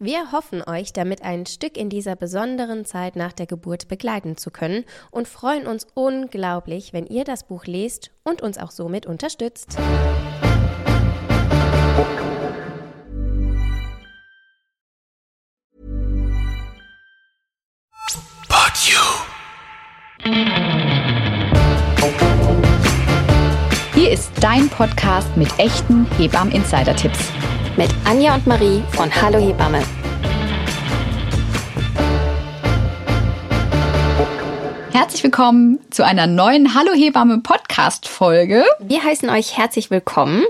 Wir hoffen euch damit ein Stück in dieser besonderen Zeit nach der Geburt begleiten zu können und freuen uns unglaublich, wenn ihr das Buch lest und uns auch somit unterstützt. But you. Hier ist dein Podcast mit echten Hebammen-Insider-Tipps mit Anja und Marie von Hallo Hebamme. Herzlich willkommen zu einer neuen Hallo Hebamme Podcast Folge. Wir heißen euch herzlich willkommen.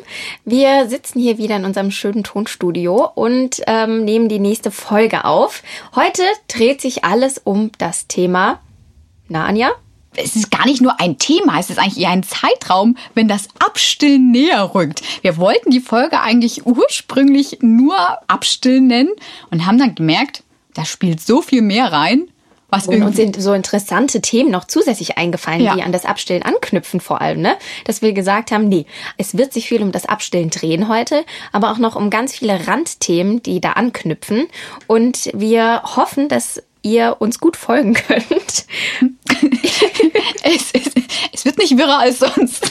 Wir sitzen hier wieder in unserem schönen Tonstudio und ähm, nehmen die nächste Folge auf. Heute dreht sich alles um das Thema. Na, Anja? Es ist gar nicht nur ein Thema, es ist eigentlich eher ein Zeitraum, wenn das Abstillen näher rückt. Wir wollten die Folge eigentlich ursprünglich nur Abstillen nennen und haben dann gemerkt, da spielt so viel mehr rein. Was und uns sind so interessante Themen noch zusätzlich eingefallen, ja. die an das Abstillen anknüpfen vor allem, ne? Dass wir gesagt haben, nee, es wird sich viel um das Abstillen drehen heute, aber auch noch um ganz viele Randthemen, die da anknüpfen. Und wir hoffen, dass ihr uns gut folgen könnt. es, es, es wird nicht wirrer als sonst.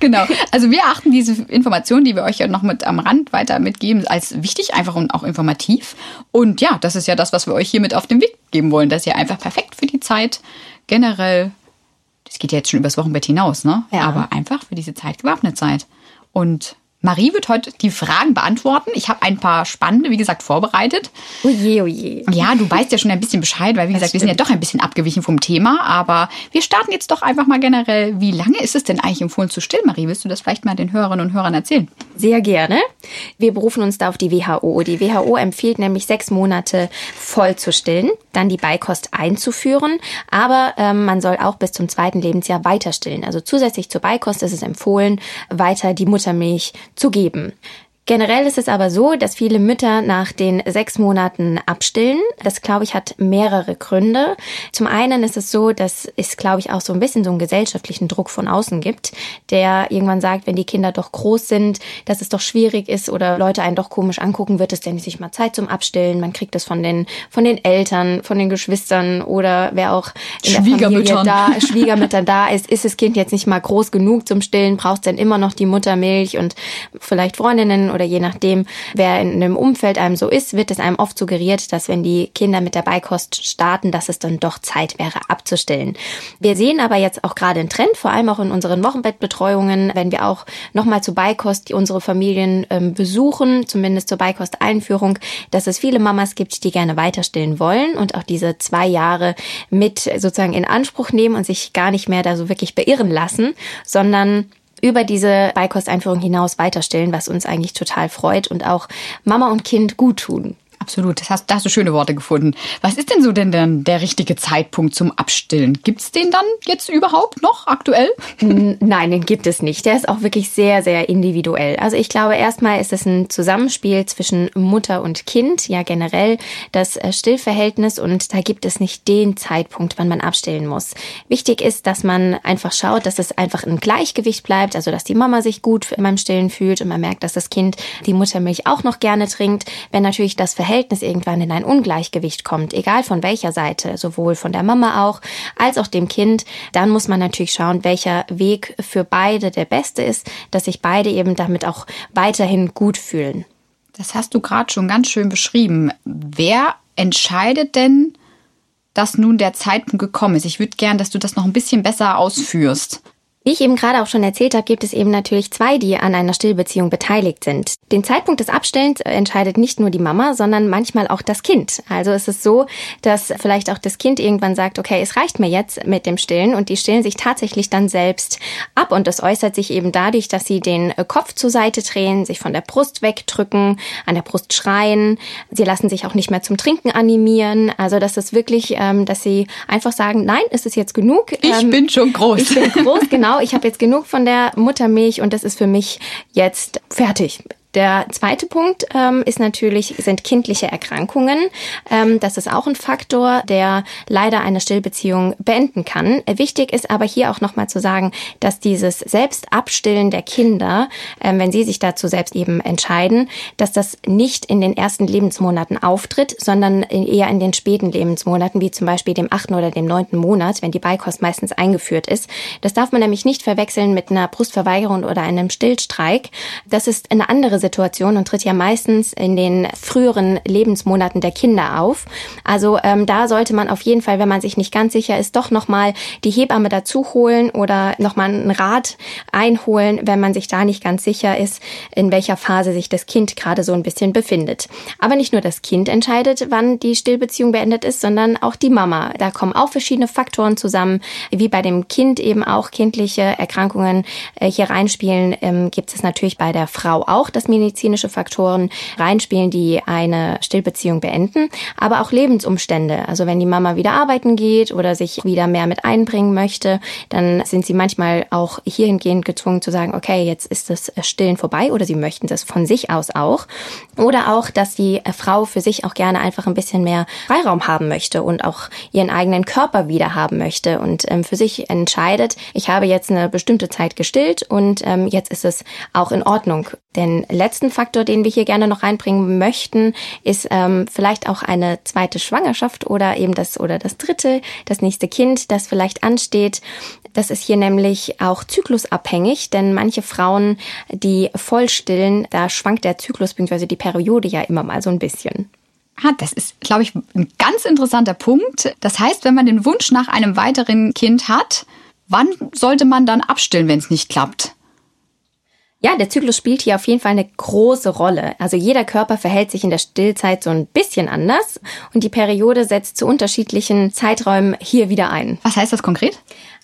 genau. Also wir achten diese Informationen, die wir euch ja noch mit am Rand weiter mitgeben, als wichtig, einfach und auch informativ. Und ja, das ist ja das, was wir euch hier mit auf den Weg geben wollen, dass ihr einfach perfekt für die Zeit generell, das geht ja jetzt schon übers Wochenbett hinaus, ne? Ja. Aber einfach für diese Zeit gewappnet seid. Und Marie wird heute die Fragen beantworten. Ich habe ein paar spannende, wie gesagt, vorbereitet. Oje, oje. Ja, du weißt ja schon ein bisschen Bescheid, weil, wie das gesagt, stimmt. wir sind ja doch ein bisschen abgewichen vom Thema. Aber wir starten jetzt doch einfach mal generell. Wie lange ist es denn eigentlich empfohlen zu stillen, Marie? Willst du das vielleicht mal den Hörerinnen und Hörern erzählen? Sehr gerne. Wir berufen uns da auf die WHO. Die WHO empfiehlt nämlich sechs Monate voll zu stillen, dann die Beikost einzuführen. Aber ähm, man soll auch bis zum zweiten Lebensjahr weiter stillen. Also zusätzlich zur Beikost ist es empfohlen, weiter die Muttermilch zu geben. Generell ist es aber so, dass viele Mütter nach den sechs Monaten abstillen. Das, glaube ich, hat mehrere Gründe. Zum einen ist es so, dass es, glaube ich, auch so ein bisschen so einen gesellschaftlichen Druck von außen gibt, der irgendwann sagt, wenn die Kinder doch groß sind, dass es doch schwierig ist oder Leute einen doch komisch angucken, wird es denn nicht mal Zeit zum Abstillen. Man kriegt es von den, von den Eltern, von den Geschwistern oder wer auch in der Familie da, Schwiegermüttern da ist. Ist das Kind jetzt nicht mal groß genug zum Stillen? Braucht es denn immer noch die Muttermilch und vielleicht Freundinnen oder je nachdem, wer in einem Umfeld einem so ist, wird es einem oft suggeriert, dass wenn die Kinder mit der Beikost starten, dass es dann doch Zeit wäre abzustellen. Wir sehen aber jetzt auch gerade einen Trend, vor allem auch in unseren Wochenbettbetreuungen, wenn wir auch nochmal zu Beikost unsere Familien ähm, besuchen, zumindest zur Beikost-Einführung, dass es viele Mamas gibt, die gerne weiter stillen wollen und auch diese zwei Jahre mit sozusagen in Anspruch nehmen und sich gar nicht mehr da so wirklich beirren lassen, sondern über diese Beikosteinführung hinaus weiterstellen, was uns eigentlich total freut und auch Mama und Kind gut tun. Absolut, das hast, da hast du schöne Worte gefunden. Was ist denn so denn, denn der richtige Zeitpunkt zum Abstillen? Gibt es den dann jetzt überhaupt noch aktuell? Nein, den gibt es nicht. Der ist auch wirklich sehr, sehr individuell. Also ich glaube, erstmal ist es ein Zusammenspiel zwischen Mutter und Kind, ja generell das äh, Stillverhältnis und da gibt es nicht den Zeitpunkt, wann man abstillen muss. Wichtig ist, dass man einfach schaut, dass es einfach im Gleichgewicht bleibt, also dass die Mama sich gut beim Stillen fühlt und man merkt, dass das Kind die Muttermilch auch noch gerne trinkt. Wenn natürlich das Verhältnis Verhältnis irgendwann in ein Ungleichgewicht kommt, egal von welcher Seite, sowohl von der Mama auch als auch dem Kind, dann muss man natürlich schauen, welcher Weg für beide der beste ist, dass sich beide eben damit auch weiterhin gut fühlen. Das hast du gerade schon ganz schön beschrieben. Wer entscheidet denn, dass nun der Zeitpunkt gekommen ist? Ich würde gern, dass du das noch ein bisschen besser ausführst. Wie ich eben gerade auch schon erzählt habe, gibt es eben natürlich zwei, die an einer Stillbeziehung beteiligt sind. Den Zeitpunkt des Abstellens entscheidet nicht nur die Mama, sondern manchmal auch das Kind. Also es ist so, dass vielleicht auch das Kind irgendwann sagt, okay, es reicht mir jetzt mit dem Stillen und die stillen sich tatsächlich dann selbst ab und das äußert sich eben dadurch, dass sie den Kopf zur Seite drehen, sich von der Brust wegdrücken, an der Brust schreien. Sie lassen sich auch nicht mehr zum Trinken animieren. Also das ist wirklich, ähm, dass sie einfach sagen, nein, es ist jetzt genug. Ich ähm, bin schon groß. Ich bin groß, genau genau, ich habe jetzt genug von der Muttermilch und das ist für mich jetzt fertig. Der zweite Punkt ähm, ist natürlich, sind kindliche Erkrankungen. Ähm, das ist auch ein Faktor, der leider eine Stillbeziehung beenden kann. Wichtig ist aber hier auch nochmal zu sagen, dass dieses Selbstabstillen der Kinder, ähm, wenn sie sich dazu selbst eben entscheiden, dass das nicht in den ersten Lebensmonaten auftritt, sondern eher in den späten Lebensmonaten, wie zum Beispiel dem achten oder dem neunten Monat, wenn die Beikost meistens eingeführt ist. Das darf man nämlich nicht verwechseln mit einer Brustverweigerung oder einem Stillstreik. Das ist eine andere Situation und tritt ja meistens in den früheren Lebensmonaten der Kinder auf. Also ähm, da sollte man auf jeden Fall, wenn man sich nicht ganz sicher ist, doch nochmal die Hebamme dazu holen oder nochmal einen Rat einholen, wenn man sich da nicht ganz sicher ist, in welcher Phase sich das Kind gerade so ein bisschen befindet. Aber nicht nur das Kind entscheidet, wann die Stillbeziehung beendet ist, sondern auch die Mama. Da kommen auch verschiedene Faktoren zusammen, wie bei dem Kind eben auch kindliche Erkrankungen äh, hier reinspielen, ähm, gibt es natürlich bei der Frau auch, dass medizinische Faktoren reinspielen, die eine Stillbeziehung beenden, aber auch Lebensumstände. Also wenn die Mama wieder arbeiten geht oder sich wieder mehr mit einbringen möchte, dann sind sie manchmal auch hierhingehend gezwungen zu sagen, okay, jetzt ist das Stillen vorbei oder sie möchten das von sich aus auch. Oder auch, dass die Frau für sich auch gerne einfach ein bisschen mehr Freiraum haben möchte und auch ihren eigenen Körper wieder haben möchte und ähm, für sich entscheidet, ich habe jetzt eine bestimmte Zeit gestillt und ähm, jetzt ist es auch in Ordnung. Den letzten Faktor, den wir hier gerne noch reinbringen möchten, ist ähm, vielleicht auch eine zweite Schwangerschaft oder eben das oder das dritte, das nächste Kind, das vielleicht ansteht. Das ist hier nämlich auch zyklusabhängig, denn manche Frauen, die voll stillen, da schwankt der Zyklus bzw. die Periode ja immer mal so ein bisschen. Ah, das ist, glaube ich, ein ganz interessanter Punkt. Das heißt, wenn man den Wunsch nach einem weiteren Kind hat, wann sollte man dann abstillen, wenn es nicht klappt? Ja, der Zyklus spielt hier auf jeden Fall eine große Rolle. Also jeder Körper verhält sich in der Stillzeit so ein bisschen anders und die Periode setzt zu unterschiedlichen Zeiträumen hier wieder ein. Was heißt das konkret?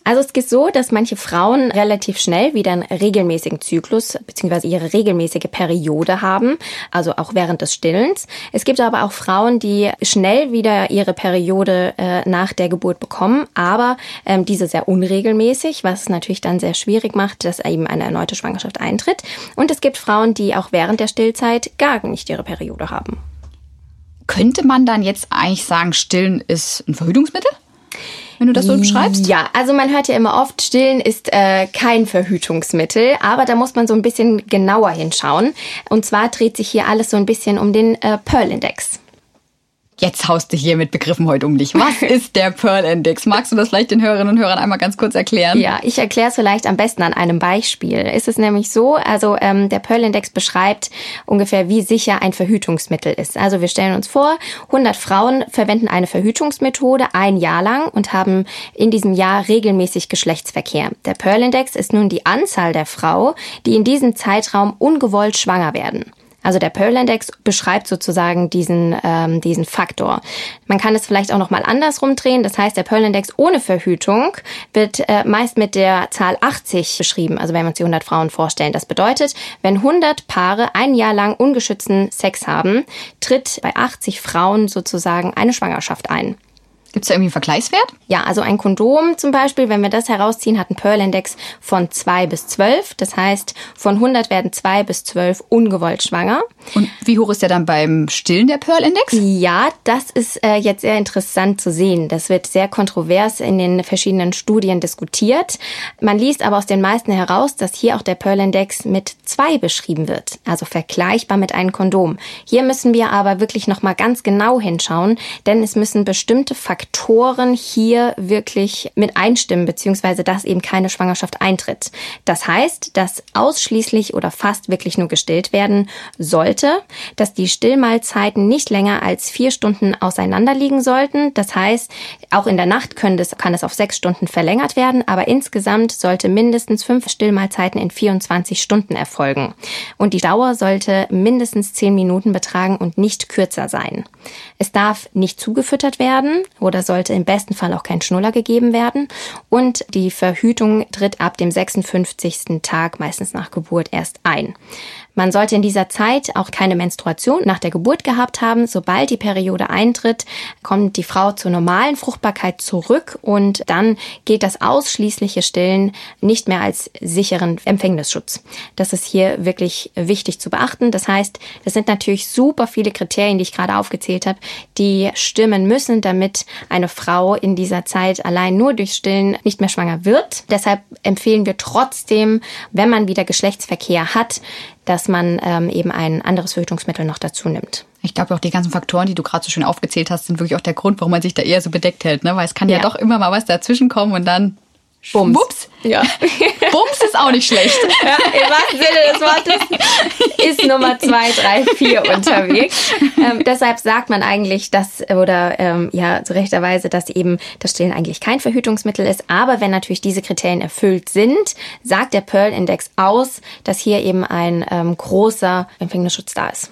Also es ist so, dass manche Frauen relativ schnell wieder einen regelmäßigen Zyklus bzw. ihre regelmäßige Periode haben, also auch während des Stillens. Es gibt aber auch Frauen, die schnell wieder ihre Periode äh, nach der Geburt bekommen, aber ähm, diese sehr unregelmäßig, was natürlich dann sehr schwierig macht, dass eben eine erneute Schwangerschaft eintritt. Und es gibt Frauen, die auch während der Stillzeit gar nicht ihre Periode haben. Könnte man dann jetzt eigentlich sagen, Stillen ist ein Verhütungsmittel? Wenn du das so beschreibst? Ja, also man hört ja immer oft, Stillen ist äh, kein Verhütungsmittel, aber da muss man so ein bisschen genauer hinschauen. Und zwar dreht sich hier alles so ein bisschen um den äh, Pearl-Index. Jetzt haust du hier mit Begriffen heute um dich. Was ist der Pearl Index? Magst du das vielleicht den Hörerinnen und Hörern einmal ganz kurz erklären? Ja, ich erkläre es vielleicht am besten an einem Beispiel. Ist es nämlich so, also ähm, der Pearl Index beschreibt ungefähr, wie sicher ein Verhütungsmittel ist. Also wir stellen uns vor, 100 Frauen verwenden eine Verhütungsmethode ein Jahr lang und haben in diesem Jahr regelmäßig Geschlechtsverkehr. Der Pearl Index ist nun die Anzahl der Frau, die in diesem Zeitraum ungewollt schwanger werden. Also der Pearl-Index beschreibt sozusagen diesen, ähm, diesen Faktor. Man kann es vielleicht auch nochmal andersrum drehen. Das heißt, der Pearl-Index ohne Verhütung wird äh, meist mit der Zahl 80 beschrieben. Also wenn wir uns die 100 Frauen vorstellen. Das bedeutet, wenn 100 Paare ein Jahr lang ungeschützten Sex haben, tritt bei 80 Frauen sozusagen eine Schwangerschaft ein. Gibt es da irgendwie einen Vergleichswert? Ja, also ein Kondom zum Beispiel, wenn wir das herausziehen, hat einen Pearl-Index von 2 bis 12. Das heißt, von 100 werden 2 bis 12 ungewollt schwanger. Und wie hoch ist der dann beim Stillen, der Pearl-Index? Ja, das ist äh, jetzt sehr interessant zu sehen. Das wird sehr kontrovers in den verschiedenen Studien diskutiert. Man liest aber aus den meisten heraus, dass hier auch der Pearl-Index mit 2 beschrieben wird. Also vergleichbar mit einem Kondom. Hier müssen wir aber wirklich nochmal ganz genau hinschauen, denn es müssen bestimmte Faktoren Faktoren hier wirklich mit einstimmen, beziehungsweise dass eben keine Schwangerschaft eintritt. Das heißt, dass ausschließlich oder fast wirklich nur gestillt werden sollte dass die Stillmahlzeiten nicht länger als vier Stunden auseinander liegen sollten. Das heißt, auch in der Nacht können das, kann es auf sechs Stunden verlängert werden, aber insgesamt sollte mindestens fünf Stillmahlzeiten in 24 Stunden erfolgen. Und die Dauer sollte mindestens zehn Minuten betragen und nicht kürzer sein. Es darf nicht zugefüttert werden oder sollte im besten Fall auch kein Schnuller gegeben werden. Und die Verhütung tritt ab dem 56. Tag, meistens nach Geburt, erst ein. Man sollte in dieser Zeit auch keine Menstruation nach der Geburt gehabt haben. Sobald die Periode eintritt, kommt die Frau zur normalen Fruchtbarkeit zurück und dann gilt das ausschließliche Stillen nicht mehr als sicheren Empfängnisschutz. Das ist hier wirklich wichtig zu beachten. Das heißt, das sind natürlich super viele Kriterien, die ich gerade aufgezählt habe, die stimmen müssen, damit eine Frau in dieser Zeit allein nur durch Stillen nicht mehr schwanger wird. Deshalb empfehlen wir trotzdem, wenn man wieder Geschlechtsverkehr hat, dass man ähm, eben ein anderes Verhütungsmittel noch dazu nimmt. Ich glaube auch die ganzen Faktoren, die du gerade so schön aufgezählt hast, sind wirklich auch der Grund, warum man sich da eher so bedeckt hält, ne? Weil es kann ja, ja doch immer mal was dazwischen kommen und dann Bums. Bums. Ja. Bums ist auch nicht schlecht. Ja, Im wahrsten Sinne des Wortes ist Nummer zwei, drei, vier unterwegs. Ähm, deshalb sagt man eigentlich, dass, oder ähm, ja, zu rechter Weise, dass eben das Stillen eigentlich kein Verhütungsmittel ist. Aber wenn natürlich diese Kriterien erfüllt sind, sagt der Pearl-Index aus, dass hier eben ein ähm, großer Empfängnisschutz da ist.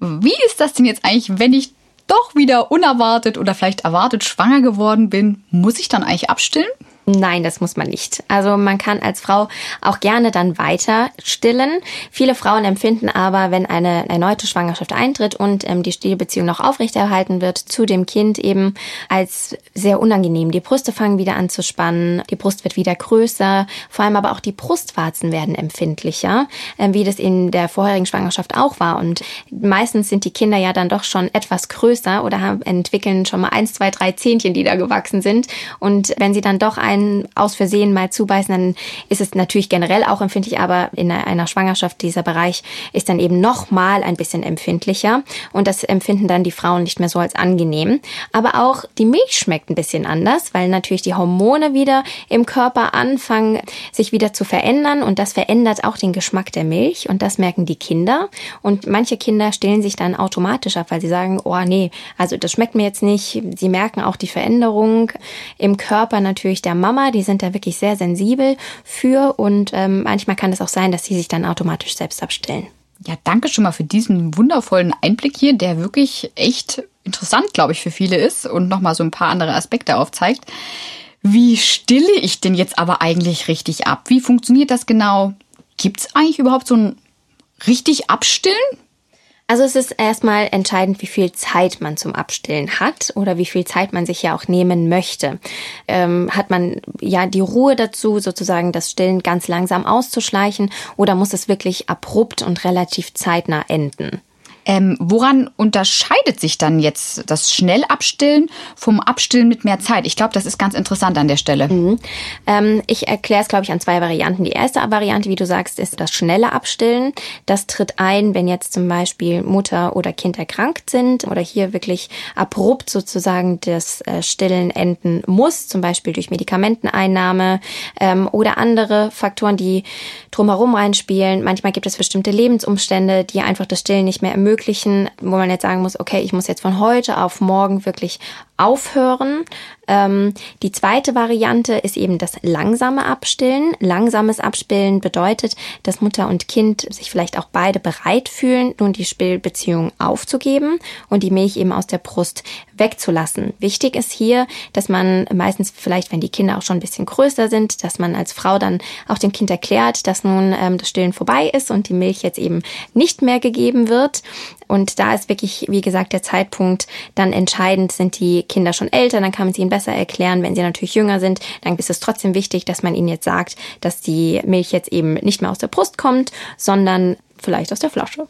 Wie ist das denn jetzt eigentlich, wenn ich doch wieder unerwartet oder vielleicht erwartet schwanger geworden bin? Muss ich dann eigentlich abstillen? Nein, das muss man nicht. Also man kann als Frau auch gerne dann weiter stillen. Viele Frauen empfinden aber, wenn eine erneute Schwangerschaft eintritt und ähm, die Stillbeziehung noch aufrechterhalten wird zu dem Kind eben als sehr unangenehm. Die Brüste fangen wieder an zu spannen, die Brust wird wieder größer, vor allem aber auch die Brustwarzen werden empfindlicher, äh, wie das in der vorherigen Schwangerschaft auch war. Und meistens sind die Kinder ja dann doch schon etwas größer oder haben, entwickeln schon mal eins, zwei, drei Zähnchen, die da gewachsen sind. Und wenn sie dann doch ein einen aus Versehen mal zubeißen, dann ist es natürlich generell auch empfindlich, aber in einer Schwangerschaft dieser Bereich ist dann eben noch mal ein bisschen empfindlicher und das empfinden dann die Frauen nicht mehr so als angenehm. Aber auch die Milch schmeckt ein bisschen anders, weil natürlich die Hormone wieder im Körper anfangen, sich wieder zu verändern und das verändert auch den Geschmack der Milch und das merken die Kinder und manche Kinder stillen sich dann automatisch ab, weil sie sagen, oh nee, also das schmeckt mir jetzt nicht. Sie merken auch die Veränderung im Körper natürlich der Mama Mama, die sind da wirklich sehr sensibel für und ähm, manchmal kann es auch sein, dass sie sich dann automatisch selbst abstellen. Ja, danke schon mal für diesen wundervollen Einblick hier, der wirklich echt interessant, glaube ich, für viele ist und nochmal so ein paar andere Aspekte aufzeigt. Wie stille ich denn jetzt aber eigentlich richtig ab? Wie funktioniert das genau? Gibt es eigentlich überhaupt so ein richtig Abstillen? Also es ist erstmal entscheidend, wie viel Zeit man zum Abstillen hat oder wie viel Zeit man sich ja auch nehmen möchte. Ähm, hat man ja die Ruhe dazu, sozusagen das Stillen ganz langsam auszuschleichen oder muss es wirklich abrupt und relativ zeitnah enden? Ähm, woran unterscheidet sich dann jetzt das Schnellabstillen vom Abstillen mit mehr Zeit? Ich glaube, das ist ganz interessant an der Stelle. Mhm. Ähm, ich erkläre es, glaube ich, an zwei Varianten. Die erste Variante, wie du sagst, ist das schnelle Abstillen. Das tritt ein, wenn jetzt zum Beispiel Mutter oder Kind erkrankt sind oder hier wirklich abrupt sozusagen das äh, Stillen enden muss, zum Beispiel durch Medikamenteneinnahme ähm, oder andere Faktoren, die drumherum reinspielen. Manchmal gibt es bestimmte Lebensumstände, die einfach das Stillen nicht mehr ermöglichen ermöglichen, wo man jetzt sagen muss, okay, ich muss jetzt von heute auf morgen wirklich aufhören. Ähm, die zweite Variante ist eben das langsame Abstillen. Langsames Abstillen bedeutet, dass Mutter und Kind sich vielleicht auch beide bereit fühlen, nun die Stillbeziehung aufzugeben und die Milch eben aus der Brust wegzulassen. Wichtig ist hier, dass man meistens vielleicht, wenn die Kinder auch schon ein bisschen größer sind, dass man als Frau dann auch dem Kind erklärt, dass nun ähm, das Stillen vorbei ist und die Milch jetzt eben nicht mehr gegeben wird. Und da ist wirklich, wie gesagt, der Zeitpunkt dann entscheidend. Sind die Kinder schon älter, dann kann man sie ihnen besser erklären. Wenn sie natürlich jünger sind, dann ist es trotzdem wichtig, dass man ihnen jetzt sagt, dass die Milch jetzt eben nicht mehr aus der Brust kommt, sondern vielleicht aus der Flasche.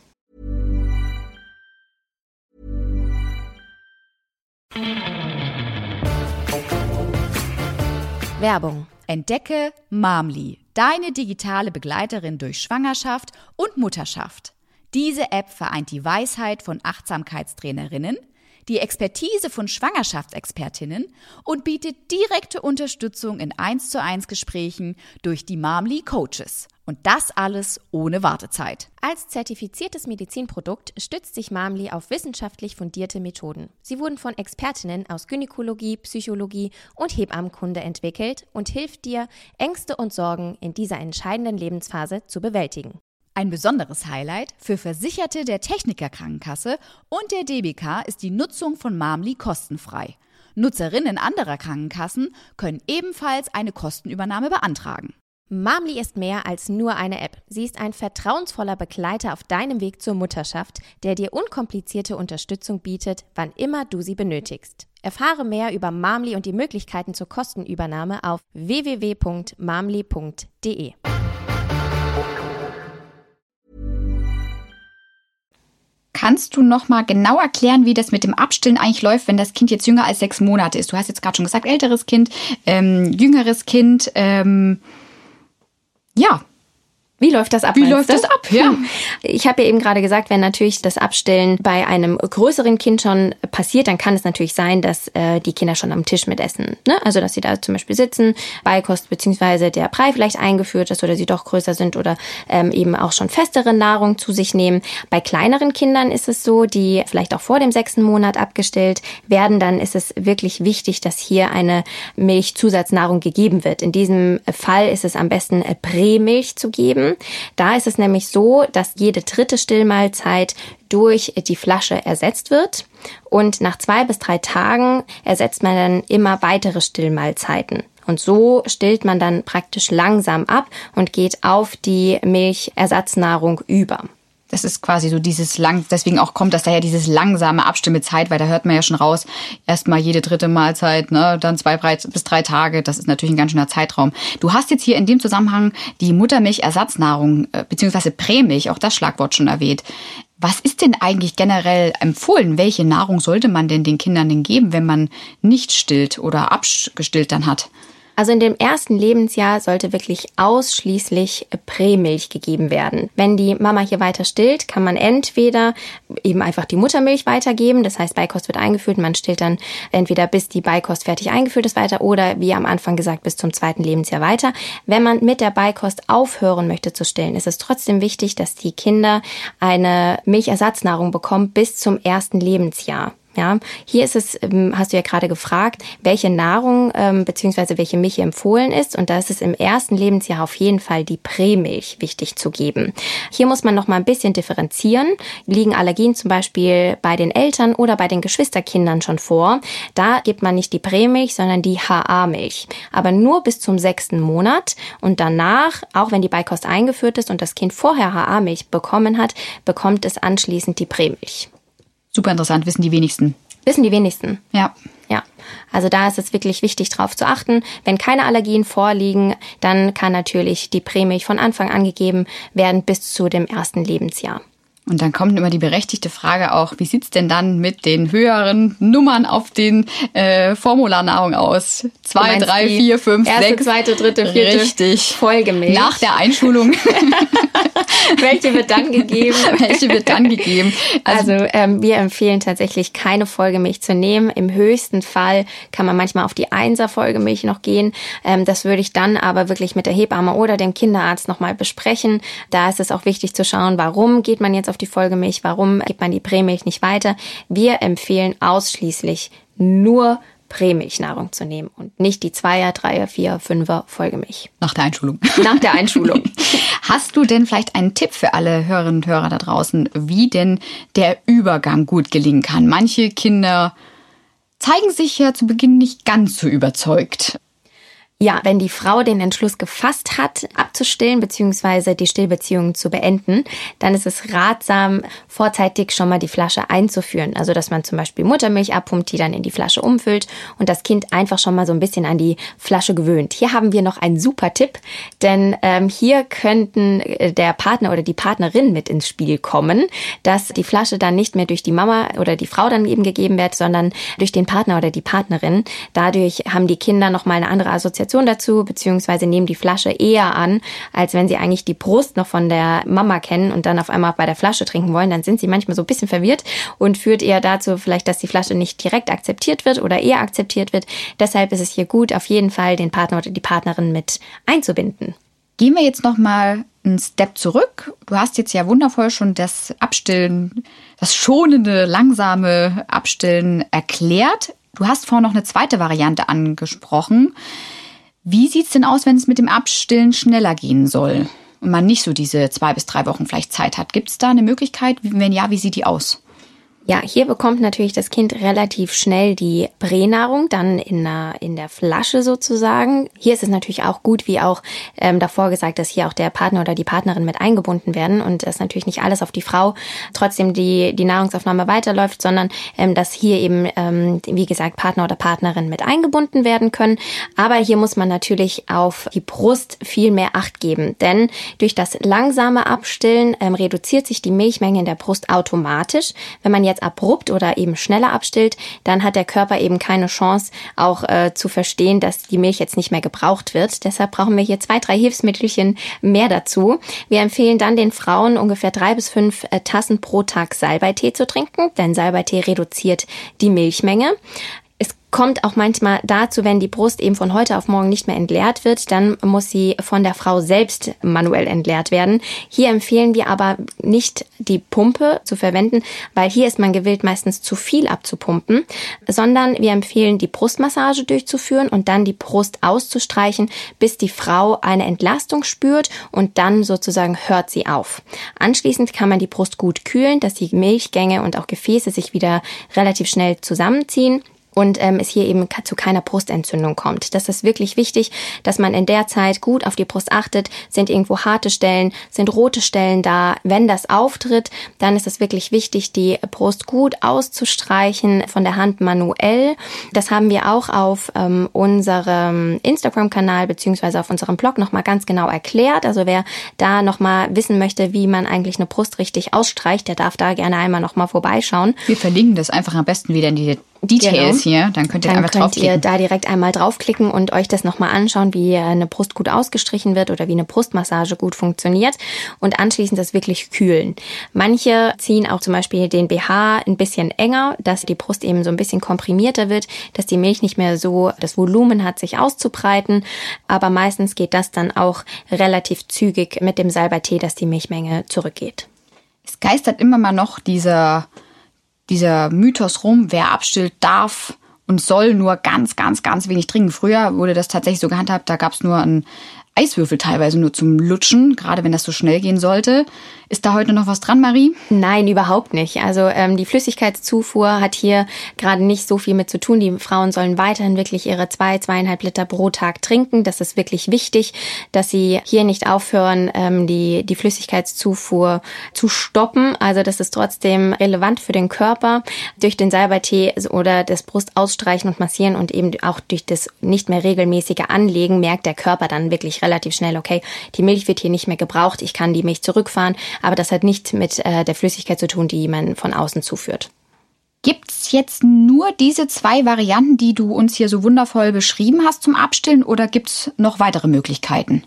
Werbung. Entdecke Mamli, deine digitale Begleiterin durch Schwangerschaft und Mutterschaft. Diese App vereint die Weisheit von Achtsamkeitstrainerinnen, die Expertise von Schwangerschaftsexpertinnen und bietet direkte Unterstützung in 1 zu 1 Gesprächen durch die Mamli Coaches Und das alles ohne Wartezeit. Als zertifiziertes Medizinprodukt stützt sich Mamli auf wissenschaftlich fundierte Methoden. Sie wurden von Expertinnen aus Gynäkologie, Psychologie und Hebammenkunde entwickelt und hilft dir, Ängste und Sorgen in dieser entscheidenden Lebensphase zu bewältigen. Ein besonderes Highlight für Versicherte der Technikerkrankenkasse und der DBK ist die Nutzung von Mamli kostenfrei. Nutzerinnen anderer Krankenkassen können ebenfalls eine Kostenübernahme beantragen. Mamli ist mehr als nur eine App. Sie ist ein vertrauensvoller Begleiter auf deinem Weg zur Mutterschaft, der dir unkomplizierte Unterstützung bietet, wann immer du sie benötigst. Erfahre mehr über Mamli und die Möglichkeiten zur Kostenübernahme auf www.mamli.de. Kannst du noch mal genau erklären, wie das mit dem Abstillen eigentlich läuft, wenn das Kind jetzt jünger als sechs Monate ist? Du hast jetzt gerade schon gesagt, älteres Kind, ähm, jüngeres Kind. Ähm ja, wie läuft das ab? Wie läuft du? das ab? Ja. Ich habe ja eben gerade gesagt, wenn natürlich das Abstillen bei einem größeren Kind schon passiert, dann kann es natürlich sein, dass äh, die Kinder schon am Tisch mitessen. Ne? Also dass sie da zum Beispiel sitzen, Beikost beziehungsweise der Brei vielleicht eingeführt ist oder sie doch größer sind oder ähm, eben auch schon festere Nahrung zu sich nehmen. Bei kleineren Kindern ist es so, die vielleicht auch vor dem sechsten Monat abgestillt werden, dann ist es wirklich wichtig, dass hier eine Milchzusatznahrung gegeben wird. In diesem Fall ist es am besten äh, Prämilch zu geben. Da ist es nämlich so, dass jede dritte Stillmahlzeit durch die Flasche ersetzt wird. Und nach zwei bis drei Tagen ersetzt man dann immer weitere Stillmahlzeiten. Und so stillt man dann praktisch langsam ab und geht auf die Milchersatznahrung über. Das ist quasi so dieses lang, deswegen auch kommt das daher dieses langsame Abstimmezeit, weil da hört man ja schon raus, erstmal jede dritte Mahlzeit, ne, dann zwei bis drei Tage, das ist natürlich ein ganz schöner Zeitraum. Du hast jetzt hier in dem Zusammenhang die Muttermilchersatznahrung äh, beziehungsweise Prämilch, auch das Schlagwort schon erwähnt. Was ist denn eigentlich generell empfohlen? Welche Nahrung sollte man denn den Kindern denn geben, wenn man nicht stillt oder abgestillt dann hat? Also in dem ersten Lebensjahr sollte wirklich ausschließlich Prämilch gegeben werden. Wenn die Mama hier weiter stillt, kann man entweder eben einfach die Muttermilch weitergeben, das heißt Beikost wird eingeführt, man stillt dann entweder bis die Beikost fertig eingeführt ist weiter oder wie am Anfang gesagt bis zum zweiten Lebensjahr weiter. Wenn man mit der Beikost aufhören möchte zu stillen, ist es trotzdem wichtig, dass die Kinder eine Milchersatznahrung bekommen bis zum ersten Lebensjahr. Ja, hier ist es, ähm, hast du ja gerade gefragt, welche Nahrung ähm, bzw. welche Milch empfohlen ist. Und da ist es im ersten Lebensjahr auf jeden Fall die Prämilch wichtig zu geben. Hier muss man noch mal ein bisschen differenzieren. Liegen Allergien zum Beispiel bei den Eltern oder bei den Geschwisterkindern schon vor? Da gibt man nicht die Prämilch, sondern die HA-Milch. Aber nur bis zum sechsten Monat und danach, auch wenn die Beikost eingeführt ist und das Kind vorher HA-Milch bekommen hat, bekommt es anschließend die Prämilch. Super interessant, wissen die wenigsten. Wissen die wenigsten. Ja. Ja. Also da ist es wirklich wichtig, darauf zu achten. Wenn keine Allergien vorliegen, dann kann natürlich die Prämilch von Anfang an gegeben werden bis zu dem ersten Lebensjahr. Und dann kommt immer die berechtigte Frage auch, wie sieht's denn dann mit den höheren Nummern auf den äh, Formularnahrung aus? Zwei, drei, vier, fünf, erste, sechs. zweite, dritte, vierte Richtig. Folgemilch. Nach der Einschulung. Welche wird dann gegeben? Welche wird dann gegeben? Also, also ähm, wir empfehlen tatsächlich keine Folgemilch zu nehmen. Im höchsten Fall kann man manchmal auf die Einser Folgemilch noch gehen. Ähm, das würde ich dann aber wirklich mit der Hebamme oder dem Kinderarzt nochmal besprechen. Da ist es auch wichtig zu schauen, warum geht man jetzt auf die Folgemilch, warum gibt man die Prämilch nicht weiter. Wir empfehlen ausschließlich nur Prämilchnahrung zu nehmen und nicht die Zweier, Dreier, Vier, Fünfer Folgemilch. Nach der Einschulung. Nach der Einschulung. Hast du denn vielleicht einen Tipp für alle Hörerinnen und Hörer da draußen, wie denn der Übergang gut gelingen kann? Manche Kinder zeigen sich ja zu Beginn nicht ganz so überzeugt. Ja, wenn die Frau den Entschluss gefasst hat, abzustillen bzw. die Stillbeziehung zu beenden, dann ist es ratsam, vorzeitig schon mal die Flasche einzuführen. Also, dass man zum Beispiel Muttermilch abpumpt, die dann in die Flasche umfüllt und das Kind einfach schon mal so ein bisschen an die Flasche gewöhnt. Hier haben wir noch einen super Tipp, denn ähm, hier könnten äh, der Partner oder die Partnerin mit ins Spiel kommen, dass die Flasche dann nicht mehr durch die Mama oder die Frau dann eben gegeben wird, sondern durch den Partner oder die Partnerin. Dadurch haben die Kinder noch mal eine andere Assoziation Assoziation dazu, beziehungsweise nehmen die Flasche eher an, als wenn sie eigentlich die Brust noch von der Mama kennen und dann auf einmal bei der Flasche trinken wollen. Dann sind sie manchmal so ein bisschen verwirrt und führt eher dazu vielleicht, dass die Flasche nicht direkt akzeptiert wird oder eher akzeptiert wird. Deshalb ist es hier gut, auf jeden Fall den Partner oder die Partnerin mit einzubinden. Gehen wir jetzt noch mal einen Step zurück. Du hast jetzt ja wundervoll schon das Abstillen, das schonende, langsame Abstillen erklärt. Du hast vorhin noch eine zweite Variante angesprochen. Wie sieht's denn aus, wenn es mit dem Abstillen schneller gehen soll und man nicht so diese zwei bis drei Wochen vielleicht Zeit hat? Gibt es da eine Möglichkeit? Wenn ja, wie sieht die aus? Ja, hier bekommt natürlich das Kind relativ schnell die Pränahrung, dann in der, in der Flasche sozusagen. Hier ist es natürlich auch gut, wie auch ähm, davor gesagt, dass hier auch der Partner oder die Partnerin mit eingebunden werden und dass natürlich nicht alles auf die Frau trotzdem die, die Nahrungsaufnahme weiterläuft, sondern ähm, dass hier eben, ähm, wie gesagt, Partner oder Partnerin mit eingebunden werden können. Aber hier muss man natürlich auf die Brust viel mehr Acht geben, denn durch das langsame Abstillen ähm, reduziert sich die Milchmenge in der Brust automatisch. Wenn man jetzt jetzt abrupt oder eben schneller abstillt, dann hat der Körper eben keine Chance, auch äh, zu verstehen, dass die Milch jetzt nicht mehr gebraucht wird. Deshalb brauchen wir hier zwei, drei Hilfsmittelchen mehr dazu. Wir empfehlen dann den Frauen ungefähr drei bis fünf äh, Tassen pro Tag Salbeitee zu trinken, denn Salbeitee reduziert die Milchmenge kommt auch manchmal dazu, wenn die Brust eben von heute auf morgen nicht mehr entleert wird, dann muss sie von der Frau selbst manuell entleert werden. Hier empfehlen wir aber nicht die Pumpe zu verwenden, weil hier ist man gewillt, meistens zu viel abzupumpen, sondern wir empfehlen, die Brustmassage durchzuführen und dann die Brust auszustreichen, bis die Frau eine Entlastung spürt und dann sozusagen hört sie auf. Anschließend kann man die Brust gut kühlen, dass die Milchgänge und auch Gefäße sich wieder relativ schnell zusammenziehen und ähm, es hier eben zu keiner Brustentzündung kommt. Das ist wirklich wichtig, dass man in der Zeit gut auf die Brust achtet. Sind irgendwo harte Stellen, sind rote Stellen da? Wenn das auftritt, dann ist es wirklich wichtig, die Brust gut auszustreichen von der Hand manuell. Das haben wir auch auf ähm, unserem Instagram-Kanal beziehungsweise auf unserem Blog nochmal ganz genau erklärt. Also wer da nochmal wissen möchte, wie man eigentlich eine Brust richtig ausstreicht, der darf da gerne einmal nochmal vorbeischauen. Wir verlinken das einfach am besten wieder in die Details genau. hier, dann könnt ihr dann einfach könnt ihr da direkt einmal draufklicken und euch das nochmal anschauen, wie eine Brust gut ausgestrichen wird oder wie eine Brustmassage gut funktioniert und anschließend das wirklich kühlen. Manche ziehen auch zum Beispiel den BH ein bisschen enger, dass die Brust eben so ein bisschen komprimierter wird, dass die Milch nicht mehr so das Volumen hat, sich auszubreiten, aber meistens geht das dann auch relativ zügig mit dem Salbeitee, dass die Milchmenge zurückgeht. Es geistert immer mal noch dieser dieser Mythos rum, wer abstillt darf und soll nur ganz, ganz, ganz wenig trinken. Früher wurde das tatsächlich so gehandhabt, da gab es nur einen Eiswürfel teilweise nur zum Lutschen, gerade wenn das so schnell gehen sollte. Ist da heute noch was dran, Marie? Nein, überhaupt nicht. Also ähm, die Flüssigkeitszufuhr hat hier gerade nicht so viel mit zu tun. Die Frauen sollen weiterhin wirklich ihre zwei, zweieinhalb Liter pro Tag trinken. Das ist wirklich wichtig, dass sie hier nicht aufhören, ähm, die, die Flüssigkeitszufuhr zu stoppen. Also das ist trotzdem relevant für den Körper. Durch den Salbeitee oder das Brust ausstreichen und massieren und eben auch durch das nicht mehr regelmäßige Anlegen merkt der Körper dann wirklich relativ schnell, okay, die Milch wird hier nicht mehr gebraucht, ich kann die Milch zurückfahren aber das hat nicht mit äh, der Flüssigkeit zu tun, die man von außen zuführt. Gibt es jetzt nur diese zwei Varianten, die du uns hier so wundervoll beschrieben hast zum Abstillen oder gibt es noch weitere Möglichkeiten?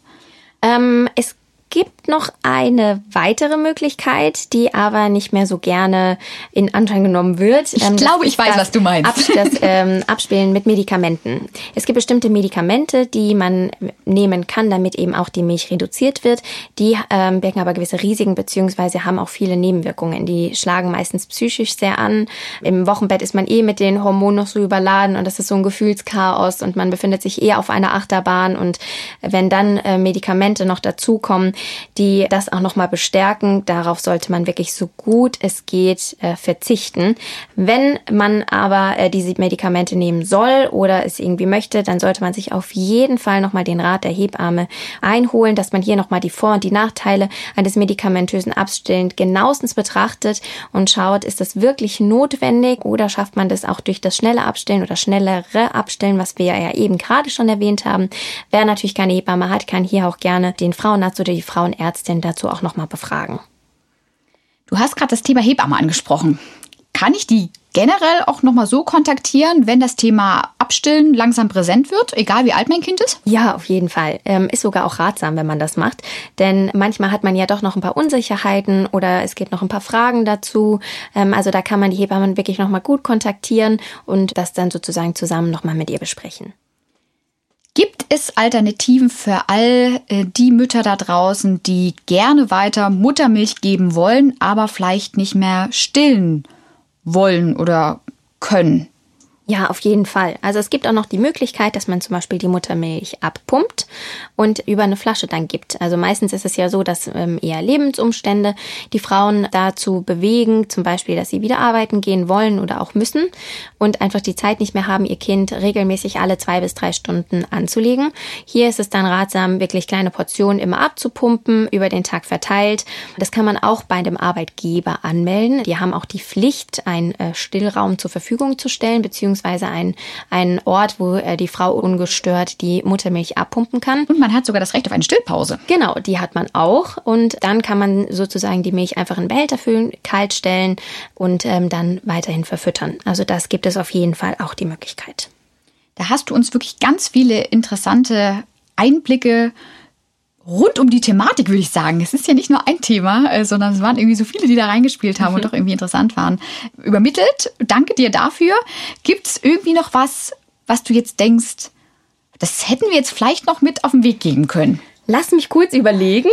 Ähm, es gibt noch eine weitere Möglichkeit, die aber nicht mehr so gerne in Anschein genommen wird. Ich ähm, glaube, ich weiß, was du meinst. Ab, das ähm, Abspielen mit Medikamenten. Es gibt bestimmte Medikamente, die man nehmen kann, damit eben auch die Milch reduziert wird. Die ähm, birgen aber gewisse Risiken beziehungsweise haben auch viele Nebenwirkungen. Die schlagen meistens psychisch sehr an. Im Wochenbett ist man eh mit den Hormonen noch so überladen und das ist so ein Gefühlschaos und man befindet sich eher auf einer Achterbahn und wenn dann äh, Medikamente noch dazukommen, die das auch nochmal bestärken. Darauf sollte man wirklich so gut es geht äh, verzichten. Wenn man aber äh, diese Medikamente nehmen soll oder es irgendwie möchte, dann sollte man sich auf jeden Fall nochmal den Rat der Hebamme einholen, dass man hier nochmal die Vor- und die Nachteile eines medikamentösen Abstillens genauestens betrachtet und schaut, ist das wirklich notwendig oder schafft man das auch durch das schnelle Abstillen oder schnellere Abstillen, was wir ja eben gerade schon erwähnt haben. Wer natürlich keine Hebamme hat, kann hier auch gerne den Frauenarzt oder die Frauenärztin dazu auch nochmal befragen. Du hast gerade das Thema Hebamme angesprochen. Kann ich die generell auch nochmal so kontaktieren, wenn das Thema Abstillen langsam präsent wird, egal wie alt mein Kind ist? Ja, auf jeden Fall. Ähm, ist sogar auch ratsam, wenn man das macht. Denn manchmal hat man ja doch noch ein paar Unsicherheiten oder es gibt noch ein paar Fragen dazu. Ähm, also da kann man die Hebamme wirklich nochmal gut kontaktieren und das dann sozusagen zusammen nochmal mit ihr besprechen. Gibt es Alternativen für all äh, die Mütter da draußen, die gerne weiter Muttermilch geben wollen, aber vielleicht nicht mehr stillen wollen oder können? Ja, auf jeden Fall. Also es gibt auch noch die Möglichkeit, dass man zum Beispiel die Muttermilch abpumpt und über eine Flasche dann gibt. Also meistens ist es ja so, dass ähm, eher Lebensumstände die Frauen dazu bewegen, zum Beispiel, dass sie wieder arbeiten gehen wollen oder auch müssen und einfach die Zeit nicht mehr haben, ihr Kind regelmäßig alle zwei bis drei Stunden anzulegen. Hier ist es dann ratsam, wirklich kleine Portionen immer abzupumpen, über den Tag verteilt. Das kann man auch bei dem Arbeitgeber anmelden. Die haben auch die Pflicht, einen äh, Stillraum zur Verfügung zu stellen, beziehungsweise beziehungsweise ein, ein Ort, wo äh, die Frau ungestört die Muttermilch abpumpen kann. Und man hat sogar das Recht auf eine Stillpause. Genau, die hat man auch. Und dann kann man sozusagen die Milch einfach in Behälter füllen, kalt stellen und ähm, dann weiterhin verfüttern. Also das gibt es auf jeden Fall auch die Möglichkeit. Da hast du uns wirklich ganz viele interessante Einblicke rund um die Thematik, würde ich sagen. Es ist ja nicht nur ein Thema, äh, sondern es waren irgendwie so viele, die da reingespielt haben und mhm. doch irgendwie interessant waren. Übermittelt. Danke dir dafür. Gibt es irgendwie noch was, was du jetzt denkst, das hätten wir jetzt vielleicht noch mit auf den Weg geben können? Lass mich kurz überlegen.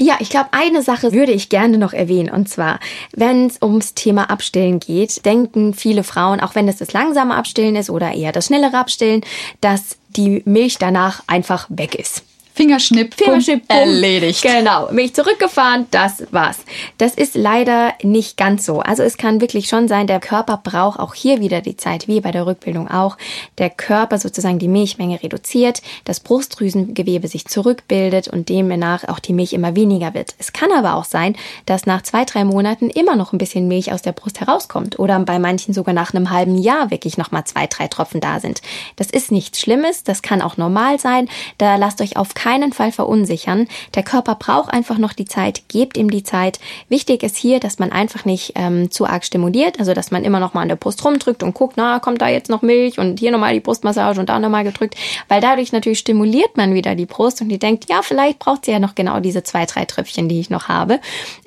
Ja, ich glaube, eine Sache würde ich gerne noch erwähnen. Und zwar, wenn es ums Thema Abstillen geht, denken viele Frauen, auch wenn es das langsame Abstillen ist oder eher das schnellere Abstillen, dass die Milch danach einfach weg ist. Fingerschnipp, Fingerschnipp, bumm, erledigt. Genau, mich zurückgefahren, das war's. Das ist leider nicht ganz so. Also es kann wirklich schon sein, der Körper braucht auch hier wieder die Zeit, wie bei der Rückbildung auch. Der Körper sozusagen die Milchmenge reduziert, das Brustdrüsengewebe sich zurückbildet und demnach auch die Milch immer weniger wird. Es kann aber auch sein, dass nach zwei, drei Monaten immer noch ein bisschen Milch aus der Brust herauskommt oder bei manchen sogar nach einem halben Jahr wirklich nochmal zwei, drei Tropfen da sind. Das ist nichts Schlimmes, das kann auch normal sein. Da lasst euch auf keinen keinen Fall verunsichern. Der Körper braucht einfach noch die Zeit, gebt ihm die Zeit. Wichtig ist hier, dass man einfach nicht ähm, zu arg stimuliert, also dass man immer noch mal an der Brust rumdrückt und guckt, na, kommt da jetzt noch Milch und hier nochmal die Brustmassage und da nochmal gedrückt, weil dadurch natürlich stimuliert man wieder die Brust und die denkt, ja, vielleicht braucht sie ja noch genau diese zwei, drei Tröpfchen, die ich noch habe.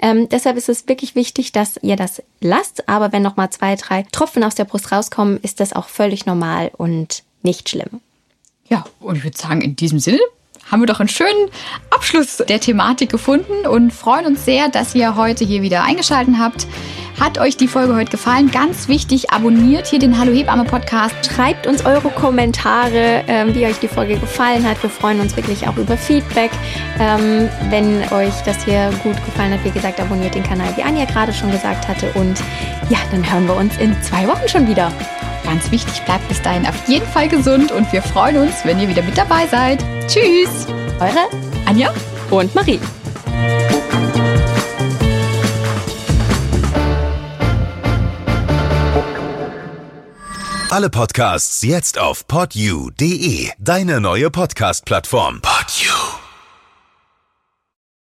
Ähm, deshalb ist es wirklich wichtig, dass ihr das lasst, aber wenn noch mal zwei, drei Tropfen aus der Brust rauskommen, ist das auch völlig normal und nicht schlimm. Ja, und ich würde sagen, in diesem Sinne haben wir doch einen schönen Abschluss der Thematik gefunden und freuen uns sehr, dass ihr heute hier wieder eingeschaltet habt. Hat euch die Folge heute gefallen? Ganz wichtig, abonniert hier den Hallo Hebamme Podcast. Schreibt uns eure Kommentare, ähm, wie euch die Folge gefallen hat. Wir freuen uns wirklich auch über Feedback. Ähm, wenn euch das hier gut gefallen hat, wie gesagt, abonniert den Kanal, wie Anja gerade schon gesagt hatte. Und ja, dann hören wir uns in zwei Wochen schon wieder. Ganz wichtig, bleibt bis dahin auf jeden Fall gesund und wir freuen uns, wenn ihr wieder mit dabei seid. Tschüss! Eure Anja und Marie. Alle Podcasts jetzt auf podyou.de, deine neue Podcast-Plattform.